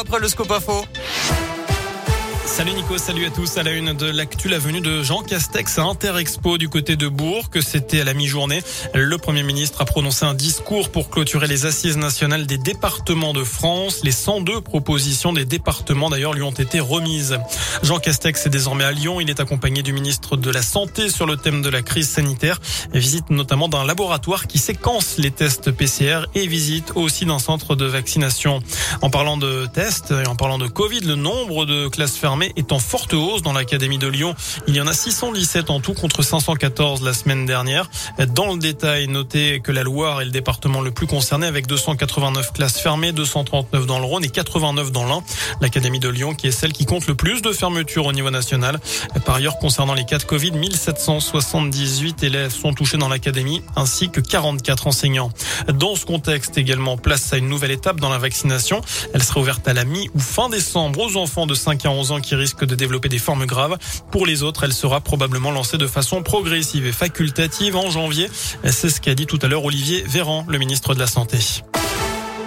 après le info. Salut Nico, salut à tous. À la une de l'actu, la venue de Jean Castex à Interexpo du côté de Bourg, que c'était à la mi-journée. Le Premier ministre a prononcé un discours pour clôturer les assises nationales des départements de France. Les 102 propositions des départements d'ailleurs lui ont été remises. Jean Castex est désormais à Lyon. Il est accompagné du ministre de la Santé sur le thème de la crise sanitaire. Visite notamment d'un laboratoire qui séquence les tests PCR et visite aussi d'un centre de vaccination. En parlant de tests et en parlant de Covid, le nombre de classes fermées en forte hausse dans l'Académie de Lyon. Il y en a 617 en tout contre 514 la semaine dernière. Dans le détail, notez que la Loire est le département le plus concerné avec 289 classes fermées, 239 dans le Rhône et 89 dans l'Ain. L'Académie de Lyon qui est celle qui compte le plus de fermetures au niveau national. Par ailleurs, concernant les cas de Covid, 1778 élèves sont touchés dans l'Académie ainsi que 44 enseignants. Dans ce contexte également, place à une nouvelle étape dans la vaccination. Elle sera ouverte à la mi ou fin décembre aux enfants de 5 à 11 ans qui risque de développer des formes graves. Pour les autres, elle sera probablement lancée de façon progressive et facultative en janvier. C'est ce qu'a dit tout à l'heure Olivier Véran, le ministre de la Santé.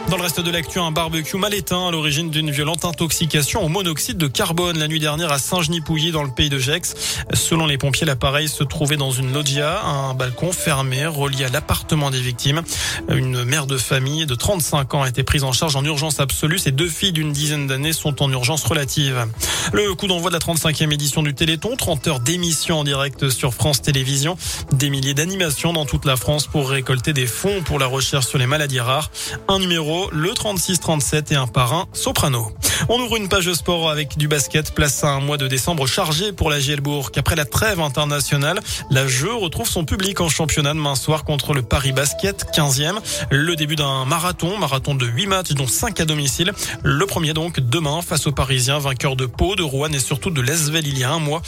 Dans le reste de l'actu, un barbecue mal éteint à l'origine d'une violente intoxication au monoxyde de carbone la nuit dernière à Saint-Genis-Pouilly dans le pays de Gex. Selon les pompiers, l'appareil se trouvait dans une loggia, un balcon fermé relié à l'appartement des victimes. Une mère de famille de 35 ans a été prise en charge en urgence absolue. Ses deux filles d'une dizaine d'années sont en urgence relative. Le coup d'envoi de la 35e édition du Téléthon, 30 heures d'émission en direct sur France Télévisions, des milliers d'animations dans toute la France pour récolter des fonds pour la recherche sur les maladies rares. Un numéro le 36-37 et un parrain soprano. On ouvre une page sport avec du basket. Place un mois de décembre chargé pour la Gielbourg. Après la trêve internationale, la jeu retrouve son public en championnat demain soir contre le Paris Basket, 15e. Le début d'un marathon, marathon de 8 matchs, dont 5 à domicile. Le premier donc demain face aux Parisiens, vainqueurs de Pau, de Rouen et surtout de Lesvel il y a un mois.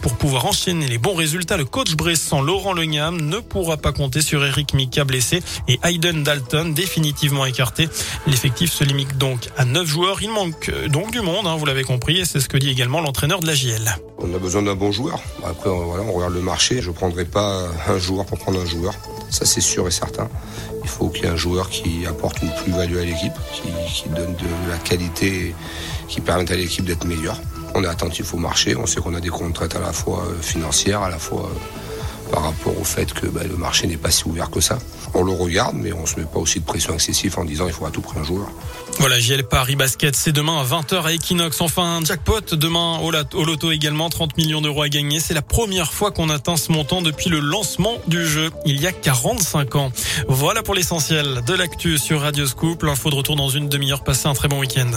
Pour pouvoir enchaîner les bons résultats, le coach bressan Laurent Legnam ne pourra pas compter sur Eric Mika blessé et Hayden Dalton définitivement écarté. L'effectif se limite donc à 9 joueurs. Il manque donc du monde, hein, vous l'avez compris, et c'est ce que dit également l'entraîneur de la JL. On a besoin d'un bon joueur. Après, voilà, on regarde le marché. Je ne prendrai pas un joueur pour prendre un joueur. Ça, c'est sûr et certain. Il faut qu'il y ait un joueur qui apporte une plus-value à l'équipe, qui, donne de la qualité, qui permette à l'équipe d'être meilleure. On est attentif au marché. On sait qu'on a des contraintes à la fois euh, financières, à la fois euh, par rapport au fait que bah, le marché n'est pas si ouvert que ça. On le regarde, mais on se met pas aussi de pression excessive en disant il faut à tout prix un joueur. Voilà, JL Paris Basket, c'est demain à 20h à Equinox. Enfin, jackpot demain au, loto également, 30 millions d'euros à gagner. C'est la première fois qu'on atteint ce montant depuis le lancement du jeu, il y a 45 ans. Voilà pour l'essentiel de l'actu sur Radio Scoop. L'info de retour dans une demi-heure. Passez un très bon week-end.